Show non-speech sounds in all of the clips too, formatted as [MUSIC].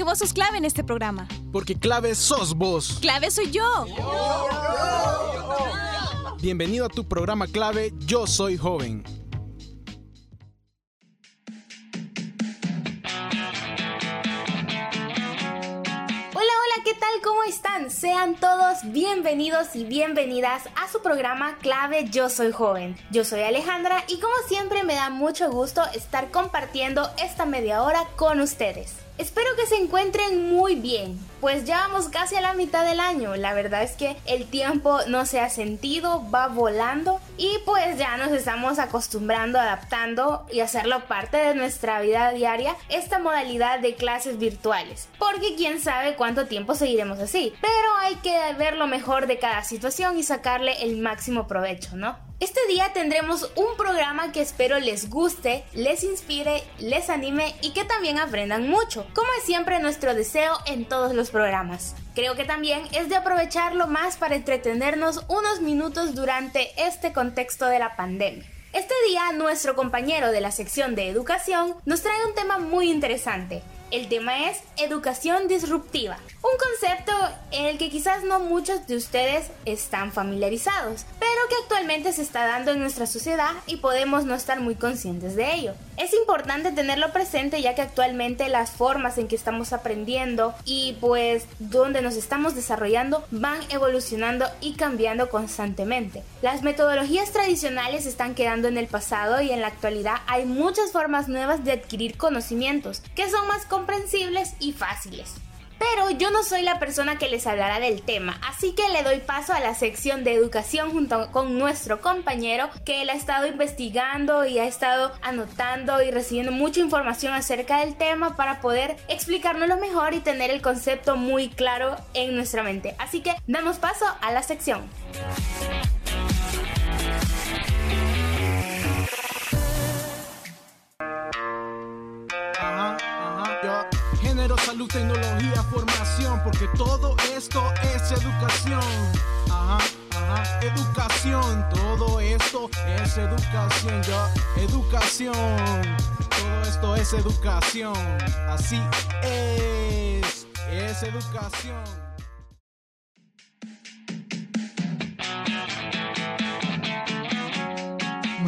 Porque vos sos clave en este programa. Porque clave sos vos. Clave soy yo. Bienvenido a tu programa clave Yo Soy Joven. ¿qué tal? ¿Cómo están? Sean todos bienvenidos y bienvenidas a su programa clave Yo Soy Joven. Yo soy Alejandra y como siempre me da mucho gusto estar compartiendo esta media hora con ustedes. Espero que se encuentren muy bien, pues ya vamos casi a la mitad del año. La verdad es que el tiempo no se ha sentido, va volando y pues ya nos estamos acostumbrando, adaptando y hacerlo parte de nuestra vida diaria esta modalidad de clases virtuales. Porque quién sabe cuánto tiempo seguiremos así. Pero hay que ver lo mejor de cada situación y sacarle el máximo provecho, ¿no? Este día tendremos un programa que espero les guste, les inspire, les anime y que también aprendan mucho, como es siempre nuestro deseo en todos los programas. Creo que también es de aprovecharlo más para entretenernos unos minutos durante este contexto de la pandemia. Este día nuestro compañero de la sección de educación nos trae un tema muy interesante, el tema es educación disruptiva, un concepto en el que quizás no muchos de ustedes están familiarizados, pero que actualmente se está dando en nuestra sociedad y podemos no estar muy conscientes de ello. Es importante tenerlo presente ya que actualmente las formas en que estamos aprendiendo y pues donde nos estamos desarrollando van evolucionando y cambiando constantemente. Las metodologías tradicionales están quedando en el pasado y en la actualidad hay muchas formas nuevas de adquirir conocimientos que son más comprensibles y fáciles. Pero yo no soy la persona que les hablará del tema, así que le doy paso a la sección de educación junto con nuestro compañero que él ha estado investigando y ha estado anotando y recibiendo mucha información acerca del tema para poder explicárnoslo mejor y tener el concepto muy claro en nuestra mente. Así que damos paso a la sección. Tecnología, formación, porque todo esto es educación. Ajá, ajá, educación, todo esto es educación, educación, todo esto es educación, así es, es educación.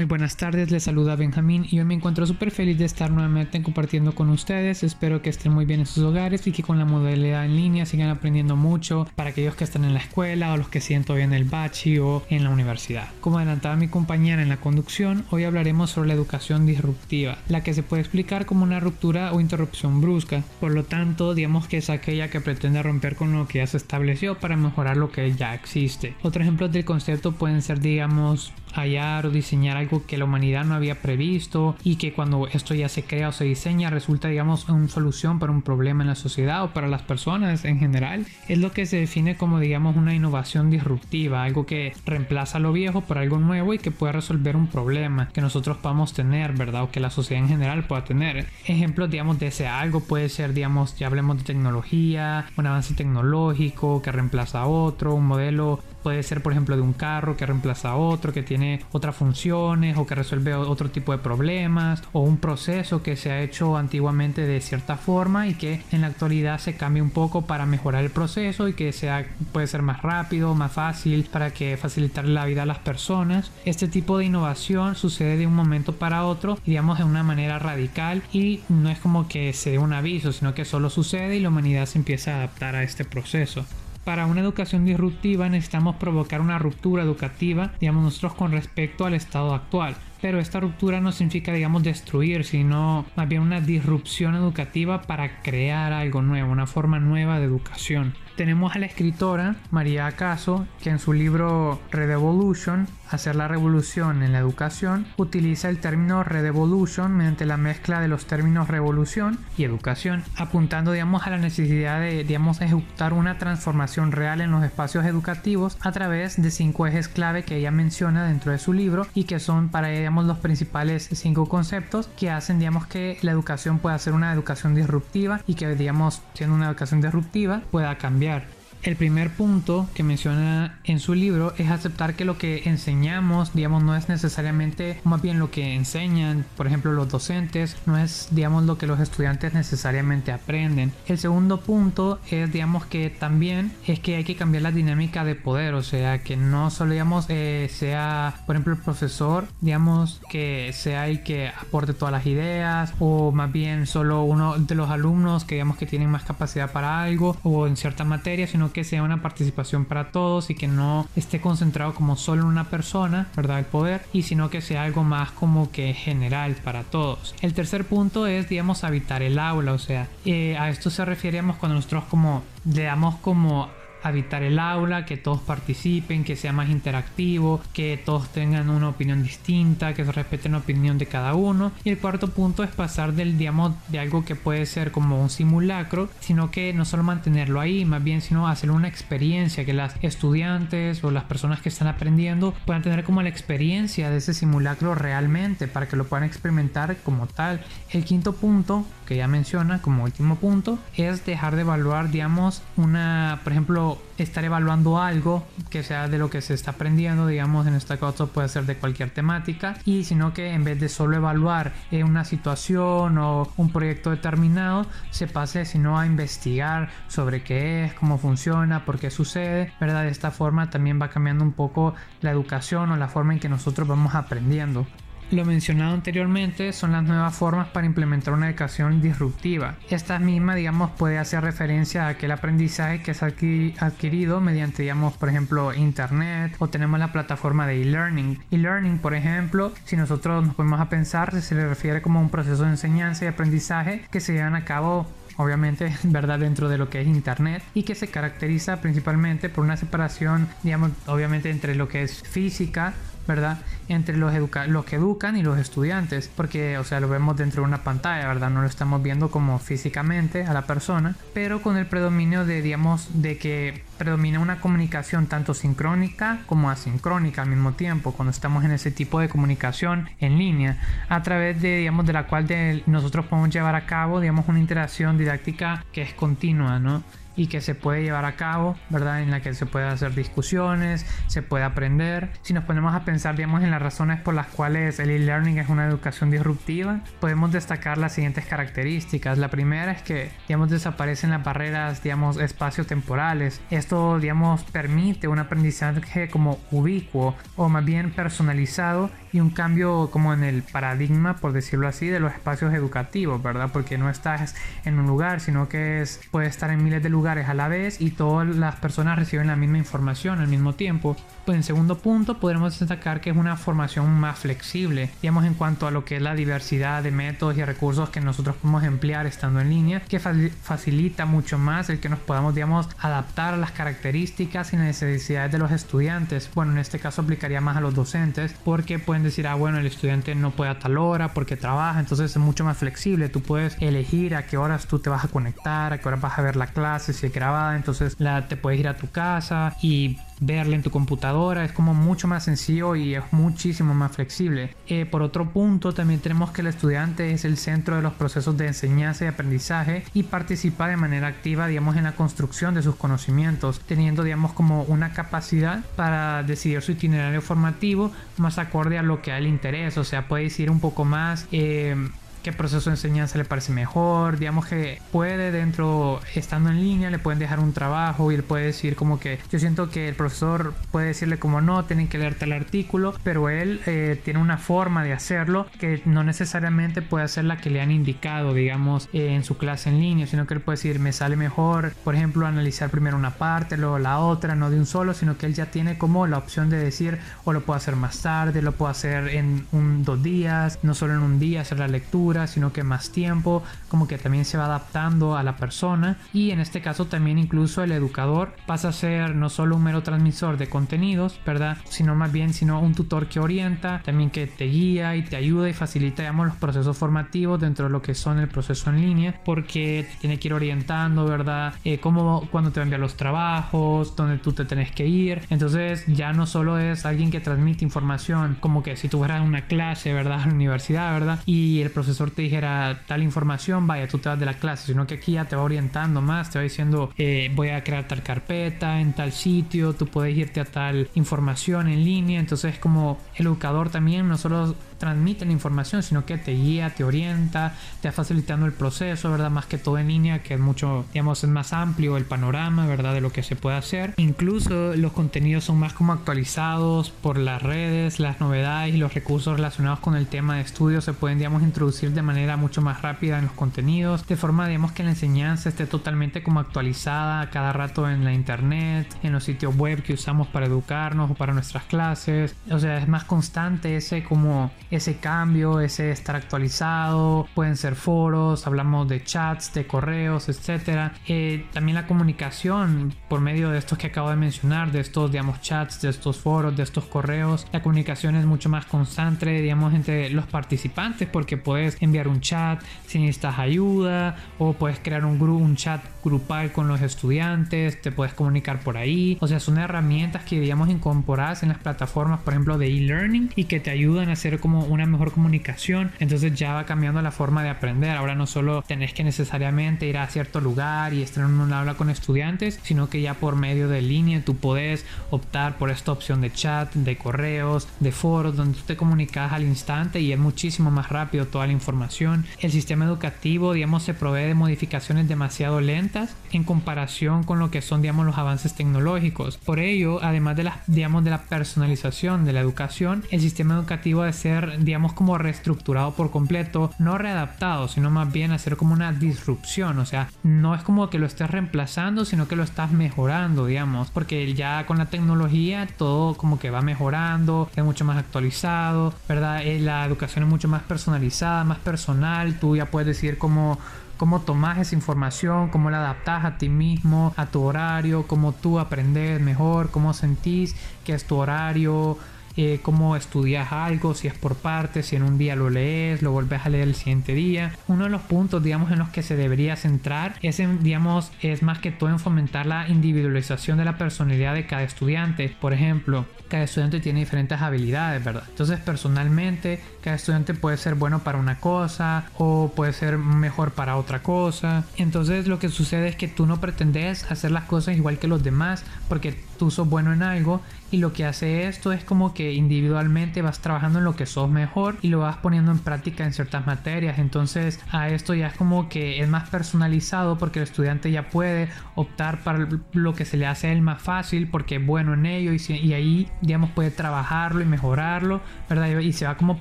Muy buenas tardes, les saluda Benjamín y hoy me encuentro súper feliz de estar nuevamente compartiendo con ustedes. Espero que estén muy bien en sus hogares y que con la modalidad en línea sigan aprendiendo mucho para aquellos que están en la escuela o los que siguen todavía en el bachi o en la universidad. Como adelantaba mi compañera en la conducción, hoy hablaremos sobre la educación disruptiva, la que se puede explicar como una ruptura o interrupción brusca. Por lo tanto, digamos que es aquella que pretende romper con lo que ya se estableció para mejorar lo que ya existe. Otros ejemplos del concepto pueden ser, digamos, hallar o diseñar algo que la humanidad no había previsto y que cuando esto ya se crea o se diseña resulta digamos una solución para un problema en la sociedad o para las personas en general es lo que se define como digamos una innovación disruptiva algo que reemplaza lo viejo por algo nuevo y que puede resolver un problema que nosotros podamos tener verdad o que la sociedad en general pueda tener. Ejemplos digamos de ese algo puede ser digamos ya hablemos de tecnología un avance tecnológico que reemplaza a otro un modelo puede ser por ejemplo de un carro que reemplaza a otro que tiene otras funciones o que resuelve otro tipo de problemas o un proceso que se ha hecho antiguamente de cierta forma y que en la actualidad se cambia un poco para mejorar el proceso y que sea puede ser más rápido más fácil para que facilitar la vida a las personas. Este tipo de innovación sucede de un momento para otro digamos de una manera radical y no es como que se dé un aviso sino que solo sucede y la humanidad se empieza a adaptar a este proceso para una educación disruptiva necesitamos provocar una ruptura educativa, digamos nosotros con respecto al estado actual. Pero esta ruptura no significa, digamos, destruir, sino más bien una disrupción educativa para crear algo nuevo, una forma nueva de educación. Tenemos a la escritora María Acaso, que en su libro Redevolution, Hacer la revolución en la educación, utiliza el término Redevolution mediante la mezcla de los términos revolución y educación, apuntando, digamos, a la necesidad de, digamos, ejecutar una transformación real en los espacios educativos a través de cinco ejes clave que ella menciona dentro de su libro y que son para ella, digamos, los principales cinco conceptos que hacen, digamos, que la educación pueda ser una educación disruptiva y que, digamos, siendo una educación disruptiva pueda cambiar familiar. El primer punto que menciona en su libro es aceptar que lo que enseñamos, digamos, no es necesariamente más bien lo que enseñan, por ejemplo, los docentes, no es, digamos, lo que los estudiantes necesariamente aprenden. El segundo punto es, digamos, que también es que hay que cambiar la dinámica de poder, o sea, que no solo, digamos, eh, sea, por ejemplo, el profesor, digamos, que sea el que aporte todas las ideas, o más bien solo uno de los alumnos que, digamos, que tienen más capacidad para algo, o en cierta materia, sino que sea una participación para todos y que no esté concentrado como solo en una persona, ¿verdad? El poder, y sino que sea algo más como que general para todos. El tercer punto es, digamos, habitar el aula, o sea, eh, a esto se referíamos cuando nosotros como le damos como habitar el aula, que todos participen, que sea más interactivo, que todos tengan una opinión distinta, que se respete la opinión de cada uno. Y el cuarto punto es pasar del, digamos, de algo que puede ser como un simulacro, sino que no solo mantenerlo ahí, más bien, sino hacer una experiencia, que las estudiantes o las personas que están aprendiendo puedan tener como la experiencia de ese simulacro realmente, para que lo puedan experimentar como tal. El quinto punto que ya menciona como último punto es dejar de evaluar, digamos, una, por ejemplo, estar evaluando algo que sea de lo que se está aprendiendo, digamos, en este caso puede ser de cualquier temática, y sino que en vez de solo evaluar una situación o un proyecto determinado, se pase sino a investigar sobre qué es, cómo funciona, por qué sucede, ¿verdad? De esta forma también va cambiando un poco la educación o la forma en que nosotros vamos aprendiendo. Lo mencionado anteriormente son las nuevas formas para implementar una educación disruptiva. Esta misma, digamos, puede hacer referencia a aquel aprendizaje que es adquirido mediante, digamos, por ejemplo, Internet o tenemos la plataforma de e-learning. E-learning, por ejemplo, si nosotros nos ponemos a pensar, se le refiere como un proceso de enseñanza y aprendizaje que se llevan a cabo obviamente, [LAUGHS] ¿verdad? Dentro de lo que es Internet y que se caracteriza principalmente por una separación, digamos, obviamente entre lo que es física ¿verdad? Entre los, los que educan y los estudiantes, porque, o sea, lo vemos dentro de una pantalla, ¿verdad? No lo estamos viendo como físicamente a la persona, pero con el predominio de, digamos, de que predomina una comunicación tanto sincrónica como asincrónica al mismo tiempo, cuando estamos en ese tipo de comunicación en línea, a través de, digamos, de la cual nosotros podemos llevar a cabo, digamos, una interacción didáctica que es continua, ¿no? Y que se puede llevar a cabo, ¿verdad? En la que se puede hacer discusiones, se puede aprender. Si nos ponemos a pensar, digamos, en las razones por las cuales el e-learning es una educación disruptiva, podemos destacar las siguientes características. La primera es que, digamos, desaparecen las barreras, digamos, espacio-temporales. Esto, digamos, permite un aprendizaje como ubicuo o más bien personalizado y un cambio como en el paradigma, por decirlo así, de los espacios educativos, ¿verdad? Porque no estás en un lugar, sino que es, puede estar en miles de lugares a la vez y todas las personas reciben la misma información al mismo tiempo. Pues en segundo punto, podremos destacar que es una formación más flexible, digamos, en cuanto a lo que es la diversidad de métodos y recursos que nosotros podemos emplear estando en línea, que facilita mucho más el que nos podamos, digamos, adaptar a las características y necesidades de los estudiantes. Bueno, en este caso aplicaría más a los docentes, porque pueden decir, ah, bueno, el estudiante no puede a tal hora porque trabaja, entonces es mucho más flexible. Tú puedes elegir a qué horas tú te vas a conectar, a qué horas vas a ver la clase, si es grabada, entonces te puedes ir a tu casa y verla en tu computadora es como mucho más sencillo y es muchísimo más flexible. Eh, por otro punto, también tenemos que el estudiante es el centro de los procesos de enseñanza y aprendizaje y participa de manera activa, digamos, en la construcción de sus conocimientos, teniendo, digamos, como una capacidad para decidir su itinerario formativo más acorde a lo que a él interesa, o sea, puede decir un poco más. Eh, qué proceso de enseñanza le parece mejor, digamos que puede dentro, estando en línea, le pueden dejar un trabajo y él puede decir como que yo siento que el profesor puede decirle como no, tienen que leerte el artículo, pero él eh, tiene una forma de hacerlo que no necesariamente puede ser la que le han indicado, digamos, eh, en su clase en línea, sino que él puede decir me sale mejor, por ejemplo, analizar primero una parte, luego la otra, no de un solo, sino que él ya tiene como la opción de decir o lo puedo hacer más tarde, lo puedo hacer en un dos días, no solo en un día hacer la lectura, sino que más tiempo, como que también se va adaptando a la persona y en este caso también incluso el educador pasa a ser no solo un mero transmisor de contenidos, ¿verdad? Sino más bien sino un tutor que orienta, también que te guía y te ayuda y facilita, digamos, los procesos formativos dentro de lo que son el proceso en línea, porque te tiene que ir orientando, ¿verdad? Eh, cómo, cuando te envía los trabajos, dónde tú te tenés que ir. Entonces ya no solo es alguien que transmite información, como que si tú fueras una clase, ¿verdad? [LAUGHS] A la universidad, ¿verdad? Y el profesor te dijera tal información, vaya, tú te vas de la clase, sino que aquí ya te va orientando más, te va diciendo, eh, voy a crear tal carpeta en tal sitio, tú puedes irte a tal información en línea, entonces como educador también no solo transmite la información, sino que te guía, te orienta, te va facilitando el proceso, ¿verdad? Más que todo en línea, que es mucho, digamos, es más amplio el panorama, ¿verdad? De lo que se puede hacer. Incluso los contenidos son más como actualizados por las redes, las novedades y los recursos relacionados con el tema de estudio se pueden, digamos, introducir de manera mucho más rápida en los contenidos, de forma, digamos, que la enseñanza esté totalmente como actualizada cada rato en la internet, en los sitios web que usamos para educarnos o para nuestras clases. O sea, es más constante ese como ese cambio, ese estar actualizado, pueden ser foros, hablamos de chats, de correos, etcétera. Eh, también la comunicación por medio de estos que acabo de mencionar, de estos, digamos, chats, de estos foros, de estos correos, la comunicación es mucho más constante, digamos, entre los participantes, porque puedes enviar un chat si necesitas ayuda, o puedes crear un grupo, un chat grupal con los estudiantes, te puedes comunicar por ahí. O sea, son herramientas que, digamos, incorporadas en las plataformas, por ejemplo, de e-learning y que te ayudan a hacer como una mejor comunicación. Entonces ya va cambiando la forma de aprender. Ahora no solo tenés que necesariamente ir a cierto lugar y estar en un aula con estudiantes, sino que ya por medio de línea tú puedes optar por esta opción de chat, de correos, de foros, donde tú te comunicas al instante y es muchísimo más rápido toda la información. El sistema educativo, digamos, se provee de modificaciones demasiado lentas en comparación con lo que son, digamos, los avances tecnológicos. Por ello, además de la, digamos, de la personalización de la educación, el sistema educativo debe ser digamos, como reestructurado por completo, no readaptado, sino más bien hacer como una disrupción, o sea, no es como que lo estés reemplazando, sino que lo estás mejorando, digamos, porque ya con la tecnología todo como que va mejorando, es mucho más actualizado, ¿verdad? Eh, la educación es mucho más personalizada, más personal, tú ya puedes decir cómo cómo tomas esa información, cómo la adaptas a ti mismo, a tu horario, cómo tú aprendes mejor, cómo sentís que es tu horario, eh, cómo estudias algo, si es por partes, si en un día lo lees, lo vuelves a leer el siguiente día. Uno de los puntos, digamos, en los que se debería centrar es, en, digamos, es más que todo en fomentar la individualización de la personalidad de cada estudiante. Por ejemplo, cada estudiante tiene diferentes habilidades, ¿verdad? Entonces, personalmente, cada estudiante puede ser bueno para una cosa o puede ser mejor para otra cosa. Entonces, lo que sucede es que tú no pretendes hacer las cosas igual que los demás porque tú sos bueno en algo y lo que hace esto es como que individualmente vas trabajando en lo que sos mejor y lo vas poniendo en práctica en ciertas materias. Entonces a esto ya es como que es más personalizado porque el estudiante ya puede optar para lo que se le hace a él más fácil porque es bueno en ello y, y ahí digamos puede trabajarlo y mejorarlo, ¿verdad? Y se va como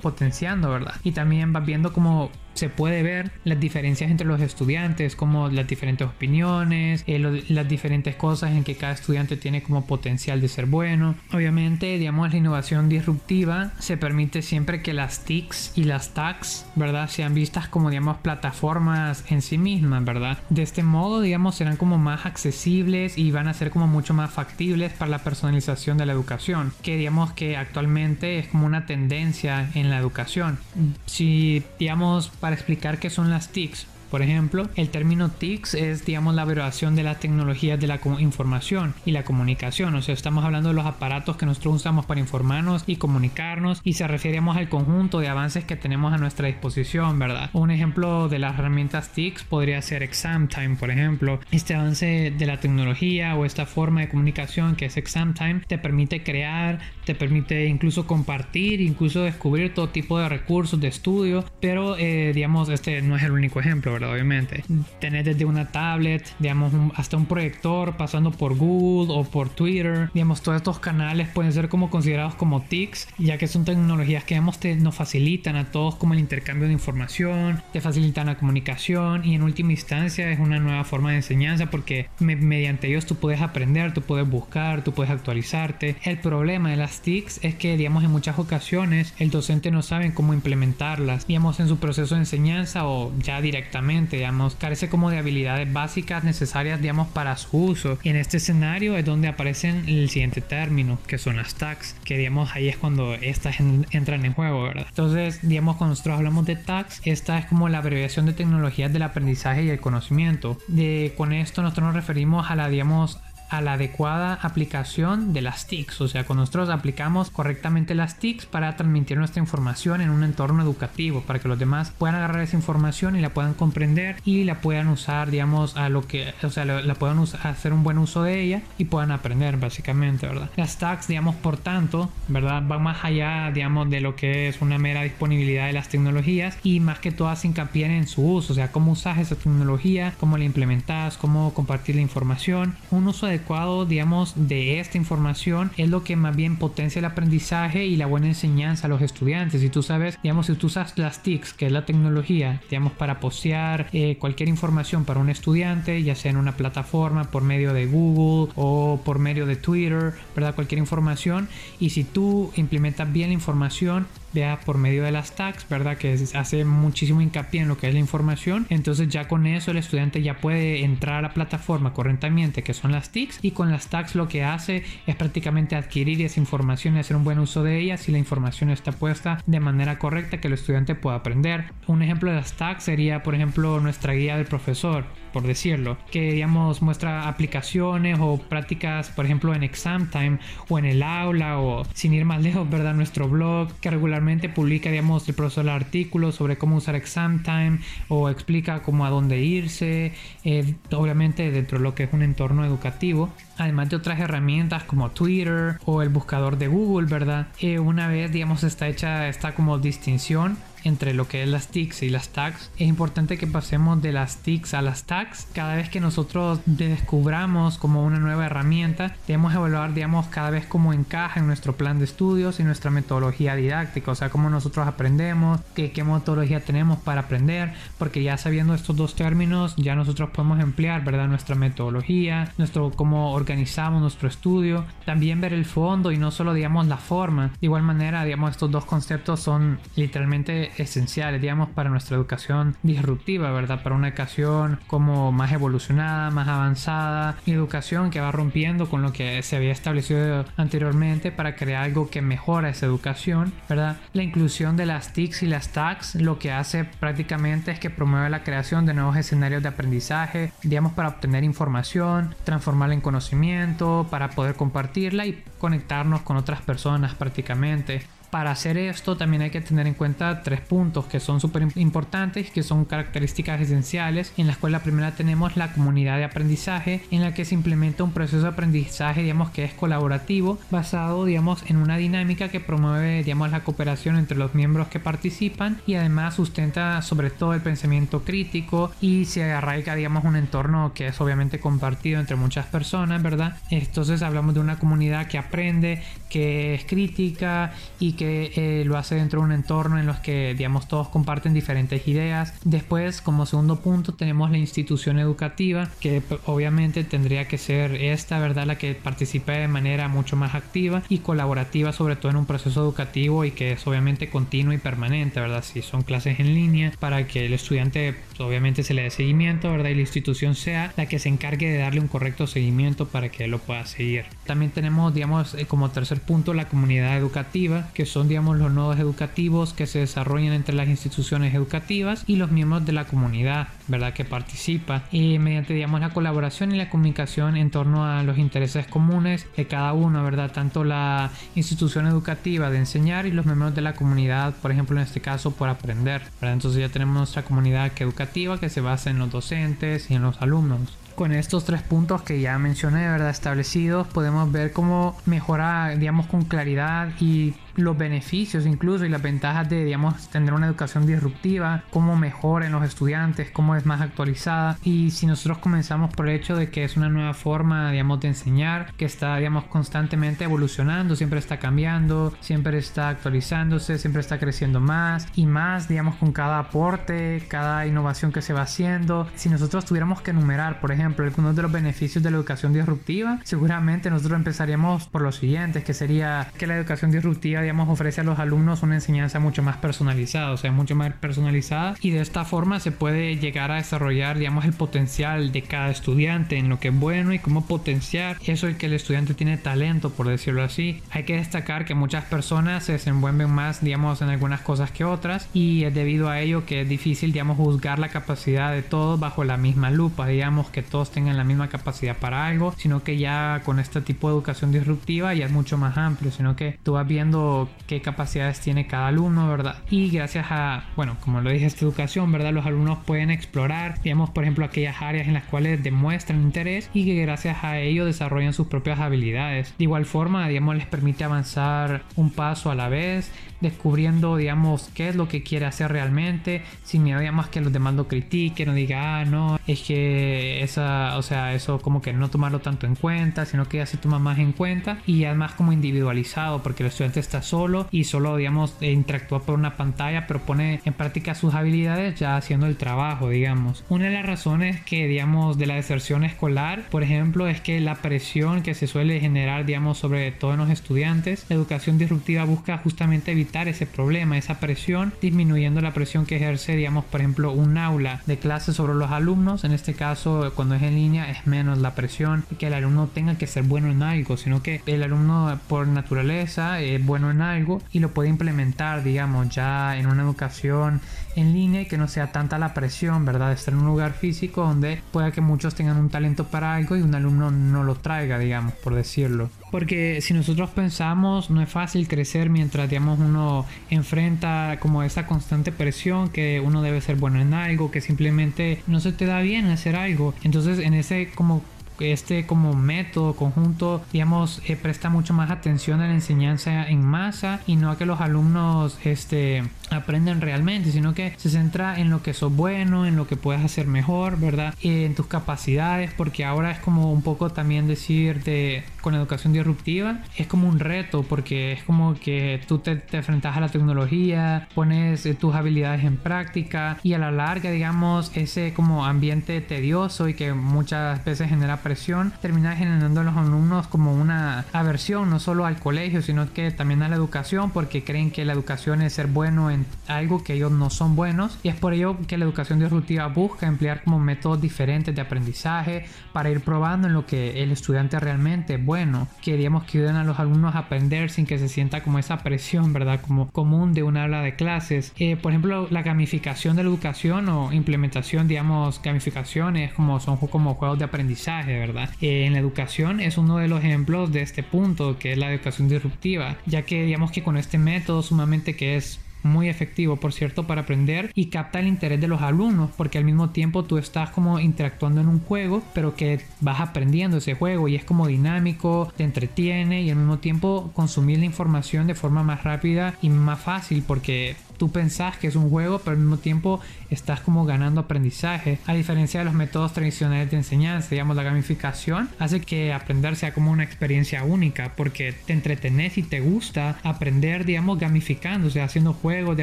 potenciando, ¿verdad? Y también va viendo como se puede ver las diferencias entre los estudiantes, como las diferentes opiniones, eh, las diferentes cosas en que cada estudiante tiene como potencial de ser bueno. Obviamente, digamos, la innovación disruptiva se permite siempre que las TICs y las TACs, ¿verdad? Sean vistas como, digamos, plataformas en sí mismas, ¿verdad? De este modo, digamos, serán como más accesibles y van a ser como mucho más factibles para la personalización de la educación, que digamos que actualmente es como una tendencia en la educación. Si, digamos, para explicar qué son las TICs. Por ejemplo, el término TICS es, digamos, la abreviación de las tecnologías de la información y la comunicación. O sea, estamos hablando de los aparatos que nosotros usamos para informarnos y comunicarnos y se referimos al conjunto de avances que tenemos a nuestra disposición, ¿verdad? Un ejemplo de las herramientas TICS podría ser ExamTime, por ejemplo. Este avance de la tecnología o esta forma de comunicación que es ExamTime te permite crear, te permite incluso compartir, incluso descubrir todo tipo de recursos de estudio, pero eh, digamos, este no es el único ejemplo, ¿verdad? Obviamente. Tener desde una tablet, digamos, hasta un proyector, pasando por Google o por Twitter. Digamos, todos estos canales pueden ser como considerados como TICs, ya que son tecnologías que digamos, nos facilitan a todos como el intercambio de información, te facilitan la comunicación y en última instancia es una nueva forma de enseñanza porque mediante ellos tú puedes aprender, tú puedes buscar, tú puedes actualizarte. El problema de las TICs es que, digamos, en muchas ocasiones el docente no sabe cómo implementarlas, digamos, en su proceso de enseñanza o ya directamente digamos, carece como de habilidades básicas necesarias, digamos, para su uso. Y en este escenario es donde aparecen el siguiente término, que son las tags, que digamos ahí es cuando estas entran en juego, ¿verdad? Entonces, digamos, cuando nosotros hablamos de tags, esta es como la abreviación de tecnologías del aprendizaje y el conocimiento. De, con esto nosotros nos referimos a la, digamos, a la adecuada aplicación de las TICs. O sea, cuando nosotros aplicamos correctamente las TICs para transmitir nuestra información en un entorno educativo, para que los demás puedan agarrar esa información y la puedan comprender y la puedan usar, digamos, a lo que, o sea, la, puedan hacer un buen uso de ella y puedan aprender, básicamente, ¿verdad? Las TACs, digamos, por tanto, ¿verdad? Van más allá, digamos, de lo que es una mera disponibilidad de las tecnologías y más que todas hincapié en su uso, o sea, cómo usas esa tecnología, cómo la implementas, cómo compartir la información. Un uso adecuado, digamos, de esta información es lo que más bien potencia el aprendizaje y la buena enseñanza a los estudiantes. Si tú sabes, digamos, si tú usas las TICs, que es la tecnología, digamos, para postear eh, cualquier información para un estudiante, ya sea en una plataforma por medio de Google o por medio de Twitter, ¿verdad? Cualquier información. Y si tú implementas bien la información, vea por medio de las tags, ¿verdad? Que hace muchísimo hincapié en lo que es la información. Entonces ya con eso el estudiante ya puede entrar a la plataforma correctamente, que son las TICs, y con las tags lo que hace es prácticamente adquirir esa información y hacer un buen uso de ella si la información está puesta de manera correcta que el estudiante pueda aprender. Un ejemplo de las tags sería, por ejemplo, nuestra guía del profesor por decirlo, que digamos muestra aplicaciones o prácticas, por ejemplo, en exam time o en el aula o sin ir más lejos, ¿verdad? Nuestro blog que regularmente publica, digamos, el profesor artículos sobre cómo usar exam time o explica cómo a dónde irse, eh, obviamente dentro de lo que es un entorno educativo además de otras herramientas como Twitter o el buscador de Google, ¿verdad? Eh, una vez, digamos, está hecha esta como distinción entre lo que es las TICs y las tags, es importante que pasemos de las TICs a las tags. Cada vez que nosotros descubramos como una nueva herramienta, debemos evaluar, digamos, cada vez cómo encaja en nuestro plan de estudios y nuestra metodología didáctica, o sea, cómo nosotros aprendemos, qué, metodología tenemos para aprender, porque ya sabiendo estos dos términos, ya nosotros podemos emplear, ¿verdad? Nuestra metodología, nuestro cómo organizamos nuestro estudio, también ver el fondo y no solo, digamos, la forma. De igual manera, digamos, estos dos conceptos son literalmente esenciales, digamos, para nuestra educación disruptiva, ¿verdad? Para una educación como más evolucionada, más avanzada, educación que va rompiendo con lo que se había establecido anteriormente para crear algo que mejora esa educación, ¿verdad? La inclusión de las TICs y las TACs lo que hace prácticamente es que promueve la creación de nuevos escenarios de aprendizaje, digamos, para obtener información, transformarla en conocimiento, para poder compartirla y conectarnos con otras personas prácticamente. Para hacer esto también hay que tener en cuenta tres puntos que son súper importantes, que son características esenciales, en las cuales la primera tenemos la comunidad de aprendizaje, en la que se implementa un proceso de aprendizaje, digamos, que es colaborativo, basado, digamos, en una dinámica que promueve, digamos, la cooperación entre los miembros que participan y además sustenta sobre todo el pensamiento crítico y se arraiga, digamos, un entorno que es obviamente compartido entre muchas personas, ¿verdad? Entonces hablamos de una comunidad que aprende, que es crítica y que que eh, lo hace dentro de un entorno en los que, digamos, todos comparten diferentes ideas. Después, como segundo punto, tenemos la institución educativa, que obviamente tendría que ser esta, ¿verdad?, la que participe de manera mucho más activa y colaborativa, sobre todo en un proceso educativo y que es obviamente continuo y permanente, ¿verdad? Si son clases en línea, para que el estudiante, obviamente, se le dé seguimiento, ¿verdad? Y la institución sea la que se encargue de darle un correcto seguimiento para que lo pueda seguir. También tenemos, digamos, eh, como tercer punto, la comunidad educativa, que son, digamos, los nodos educativos que se desarrollan entre las instituciones educativas y los miembros de la comunidad, ¿verdad? Que participa y mediante, digamos, la colaboración y la comunicación en torno a los intereses comunes de cada uno, ¿verdad? Tanto la institución educativa de enseñar y los miembros de la comunidad, por ejemplo, en este caso, por aprender, ¿verdad? Entonces ya tenemos nuestra comunidad educativa que se basa en los docentes y en los alumnos con estos tres puntos que ya mencioné, ¿verdad? Establecidos, podemos ver cómo mejora, digamos, con claridad y los beneficios incluso y las ventajas de, digamos, tener una educación disruptiva, cómo mejora en los estudiantes, cómo es más actualizada. Y si nosotros comenzamos por el hecho de que es una nueva forma, digamos, de enseñar, que está, digamos, constantemente evolucionando, siempre está cambiando, siempre está actualizándose, siempre está creciendo más y más, digamos, con cada aporte, cada innovación que se va haciendo. Si nosotros tuviéramos que enumerar, por ejemplo, algunos de los beneficios de la educación disruptiva, seguramente nosotros empezaríamos por los siguientes, que sería que la educación disruptiva digamos, ofrece a los alumnos una enseñanza mucho más personalizada, o sea, mucho más personalizada y de esta forma se puede llegar a desarrollar, digamos, el potencial de cada estudiante en lo que es bueno y cómo potenciar eso y que el estudiante tiene talento, por decirlo así. Hay que destacar que muchas personas se desenvuelven más, digamos, en algunas cosas que otras y es debido a ello que es difícil, digamos, juzgar la capacidad de todos bajo la misma lupa, digamos, que todos tengan la misma capacidad para algo, sino que ya con este tipo de educación disruptiva ya es mucho más amplio, sino que tú vas viendo qué capacidades tiene cada alumno, ¿verdad? Y gracias a, bueno, como lo dije, esta educación, ¿verdad? Los alumnos pueden explorar, digamos, por ejemplo, aquellas áreas en las cuales demuestran interés y que gracias a ello desarrollan sus propias habilidades. De igual forma, digamos, les permite avanzar un paso a la vez, descubriendo, digamos, qué es lo que quiere hacer realmente, sin miedo, digamos, que los demás lo critiquen o diga, ah, no, es que esa, o sea, eso como que no tomarlo tanto en cuenta, sino que ya se toma más en cuenta y además como individualizado, porque el estudiante está solo y solo, digamos, interactúa por una pantalla, pero pone en práctica sus habilidades ya haciendo el trabajo, digamos. Una de las razones que, digamos, de la deserción escolar, por ejemplo, es que la presión que se suele generar, digamos, sobre todos los estudiantes, la educación disruptiva busca justamente evitar ese problema, esa presión, disminuyendo la presión que ejerce, digamos, por ejemplo, un aula de clase sobre los alumnos. En este caso, cuando es en línea, es menos la presión que el alumno tenga que ser bueno en algo, sino que el alumno por naturaleza es bueno en algo y lo puede implementar, digamos, ya en una educación en línea y que no sea tanta la presión, ¿verdad? De estar en un lugar físico donde pueda que muchos tengan un talento para algo y un alumno no lo traiga, digamos, por decirlo. Porque si nosotros pensamos, no es fácil crecer mientras, digamos, uno enfrenta como esa constante presión que uno debe ser bueno en algo, que simplemente no se te da bien hacer algo. Entonces, en ese como este como método conjunto, digamos, eh, presta mucho más atención a la enseñanza en masa y no a que los alumnos este, aprenden realmente, sino que se centra en lo que sos bueno, en lo que puedes hacer mejor, ¿verdad? en tus capacidades, porque ahora es como un poco también decir de con educación disruptiva, es como un reto, porque es como que tú te, te enfrentas a la tecnología, pones eh, tus habilidades en práctica y a la larga, digamos, ese como ambiente tedioso y que muchas veces genera presión, termina generando a los alumnos como una aversión, no solo al colegio, sino que también a la educación, porque creen que la educación es ser bueno en algo que ellos no son buenos y es por ello que la educación disruptiva busca emplear como métodos diferentes de aprendizaje para ir probando en lo que el estudiante realmente es bueno. Queríamos que ayuden a los alumnos a aprender sin que se sienta como esa presión, ¿verdad? Como común de una aula de clases. Eh, por ejemplo, la gamificación de la educación o implementación, digamos, gamificaciones como son como juegos de aprendizaje, ¿verdad? Eh, en la educación es uno de los ejemplos de este punto que es la educación disruptiva, ya que digamos que con este método sumamente que es muy efectivo, por cierto, para aprender y capta el interés de los alumnos, porque al mismo tiempo tú estás como interactuando en un juego, pero que vas aprendiendo ese juego y es como dinámico, te entretiene y al mismo tiempo consumir la información de forma más rápida y más fácil, porque tú pensás que es un juego, pero al mismo tiempo estás como ganando aprendizaje. A diferencia de los métodos tradicionales de enseñanza, digamos, la gamificación hace que aprender sea como una experiencia única, porque te entretenés y te gusta aprender, digamos, gamificando, o sea, haciendo juegos de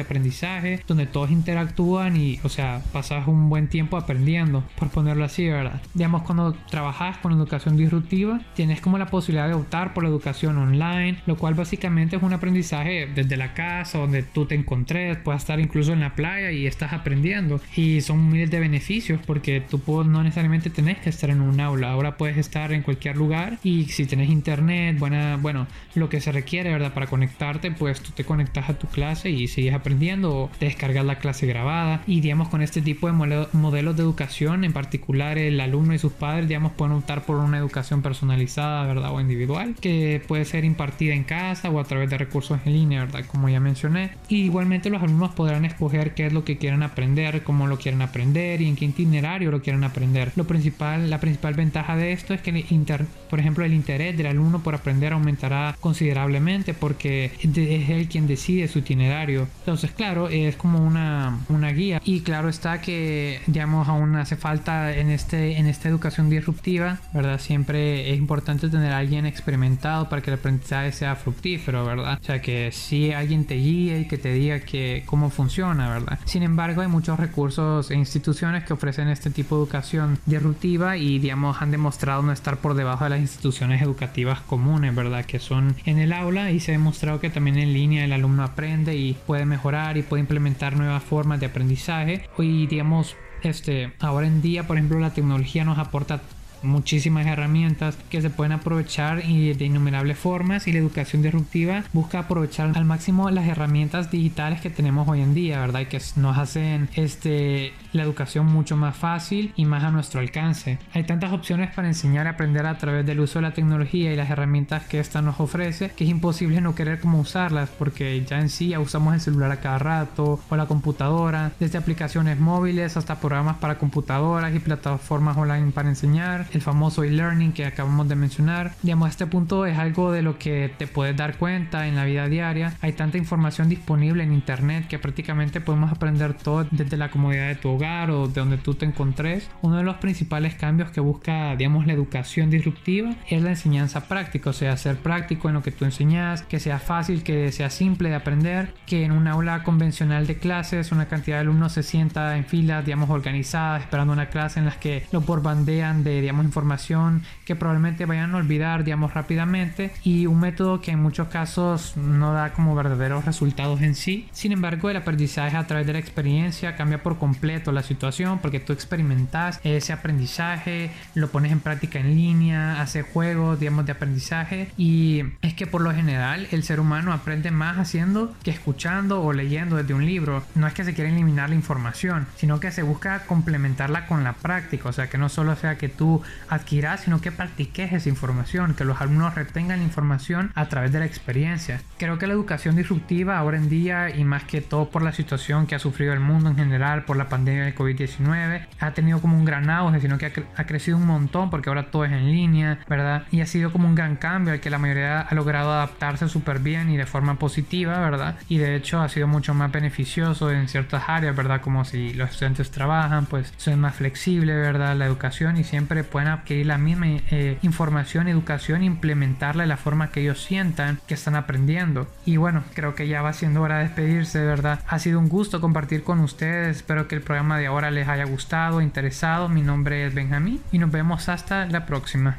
aprendizaje donde todos interactúan y, o sea, pasas un buen tiempo aprendiendo, por ponerlo así, ¿verdad? Digamos, cuando trabajas con educación disruptiva, tienes como la posibilidad de optar por la educación online, lo cual básicamente es un aprendizaje desde la casa, donde tú te encontré puedes estar incluso en la playa y estás aprendiendo. Y son miles de beneficios porque tú no necesariamente tenés que estar en un aula. Ahora puedes estar en cualquier lugar y si tenés internet, buena, bueno, lo que se requiere, ¿verdad? Para conectarte, pues tú te conectas a tu clase y sigues aprendiendo o te descargas la clase grabada. Y digamos, con este tipo de modelos de educación, en particular el alumno y sus padres, digamos, pueden optar por una educación personalizada, ¿verdad? O individual, que puede ser impartida en casa o a través de recursos en línea, ¿verdad? Como ya mencioné. Y igualmente los alumnos podrán escoger qué es lo que quieren aprender, cómo lo quieren aprender y en qué itinerario lo quieren aprender. Lo principal, la principal ventaja de esto es que, el por ejemplo, el interés del alumno por aprender aumentará considerablemente porque es él quien decide su itinerario. Entonces, claro, es como una, una guía. Y claro está que, digamos, aún hace falta en, este, en esta educación disruptiva, ¿verdad? Siempre es importante tener a alguien experimentado para que el aprendizaje sea fructífero, ¿verdad? O sea, que si alguien te guíe y que te diga que cómo funciona, ¿verdad? Sin embargo, hay muchos recursos e instituciones que ofrecen este tipo de educación disruptiva y, digamos, han demostrado no estar por debajo de las instituciones educativas comunes, ¿verdad? Que son en el aula y se ha demostrado que también en línea el alumno aprende y puede mejorar y puede implementar nuevas formas de aprendizaje y, digamos, este, ahora en día, por ejemplo, la tecnología nos aporta muchísimas herramientas que se pueden aprovechar y de innumerables formas y la educación disruptiva busca aprovechar al máximo las herramientas digitales que tenemos hoy en día, ¿verdad? Y que nos hacen este, la educación mucho más fácil y más a nuestro alcance. Hay tantas opciones para enseñar y aprender a través del uso de la tecnología y las herramientas que esta nos ofrece que es imposible no querer cómo usarlas porque ya en sí ya usamos el celular a cada rato o la computadora, desde aplicaciones móviles hasta programas para computadoras y plataformas online para enseñar el famoso e-learning que acabamos de mencionar. Digamos, este punto es algo de lo que te puedes dar cuenta en la vida diaria. Hay tanta información disponible en internet que prácticamente podemos aprender todo desde la comodidad de tu hogar o de donde tú te encontres. Uno de los principales cambios que busca, digamos, la educación disruptiva es la enseñanza práctica, o sea, ser práctico en lo que tú enseñas, que sea fácil, que sea simple de aprender, que en un aula convencional de clases una cantidad de alumnos se sienta en filas, digamos, organizadas, esperando una clase en las que lo borbandean de, digamos, información que probablemente vayan a olvidar, digamos, rápidamente y un método que en muchos casos no da como verdaderos resultados en sí. Sin embargo, el aprendizaje a través de la experiencia cambia por completo la situación porque tú experimentas ese aprendizaje, lo pones en práctica en línea, haces juegos, digamos, de aprendizaje y es que por lo general el ser humano aprende más haciendo que escuchando o leyendo desde un libro. No es que se quiera eliminar la información, sino que se busca complementarla con la práctica, o sea, que no solo sea que tú adquirás, sino que practiques esa información, que los alumnos retengan la información a través de la experiencia. Creo que la educación disruptiva ahora en día y más que todo por la situación que ha sufrido el mundo en general por la pandemia del COVID-19, ha tenido como un gran auge, sino que ha, crecido un montón porque ahora todo es en línea, ¿verdad? Y ha sido como un gran cambio al que la mayoría ha logrado adaptarse súper bien y de forma positiva, ¿verdad? Y de hecho ha sido mucho más beneficioso en ciertas áreas, ¿verdad? Como si los estudiantes trabajan, pues son más flexible, ¿verdad? La educación y siempre pueden adquirir la misma eh, información, educación, implementarla de la forma que ellos sientan que están aprendiendo. Y bueno, creo que ya va siendo hora de despedirse, de verdad. Ha sido un gusto compartir con ustedes. Espero que el programa de ahora les haya gustado, interesado. Mi nombre es Benjamín y nos vemos hasta la próxima.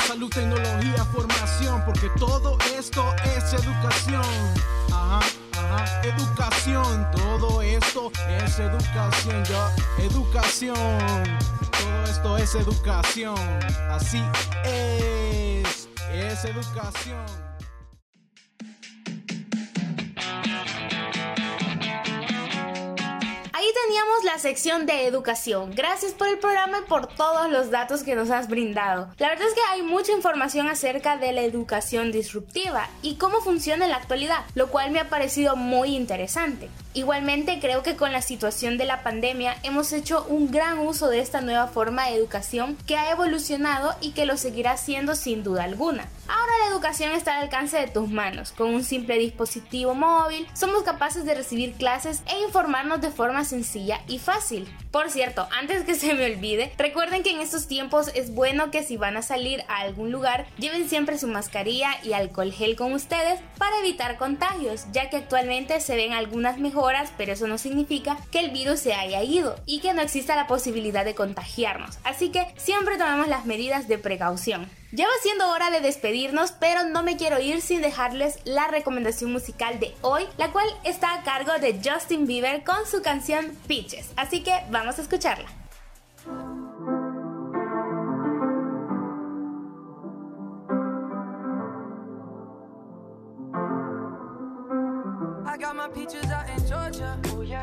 Salud, tecnología, formación, porque todo esto es educación. Educación, todo esto es educación, educación, todo esto es educación, así es, es educación. Teníamos la sección de educación. Gracias por el programa y por todos los datos que nos has brindado. La verdad es que hay mucha información acerca de la educación disruptiva y cómo funciona en la actualidad, lo cual me ha parecido muy interesante. Igualmente creo que con la situación de la pandemia hemos hecho un gran uso de esta nueva forma de educación que ha evolucionado y que lo seguirá haciendo sin duda alguna. Ahora la educación está al alcance de tus manos. Con un simple dispositivo móvil somos capaces de recibir clases e informarnos de forma sencilla y fácil. Por cierto, antes que [LAUGHS] se me olvide, recuerden que en estos tiempos es bueno que si van a salir a algún lugar, lleven siempre su mascarilla y alcohol gel con ustedes para evitar contagios, ya que actualmente se ven algunas mejoras, pero eso no significa que el virus se haya ido y que no exista la posibilidad de contagiarnos. Así que siempre tomemos las medidas de precaución. Ya va siendo hora de despedirnos, pero no me quiero ir sin dejarles la recomendación musical de hoy, la cual está a cargo de Justin Bieber con su canción Peaches. Así que vamos a escucharla.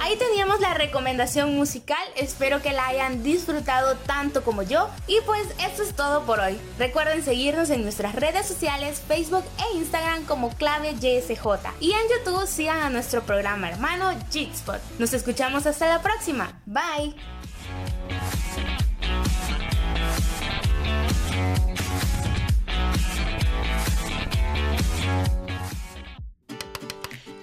ahí teníamos la recomendación musical, espero que la hayan disfrutado tanto como yo. Y pues eso es todo por hoy. Recuerden seguirnos en nuestras redes sociales, Facebook e Instagram como clave YSJ. Y en YouTube sigan a nuestro programa hermano Jitspot. Nos escuchamos hasta la próxima. Bye.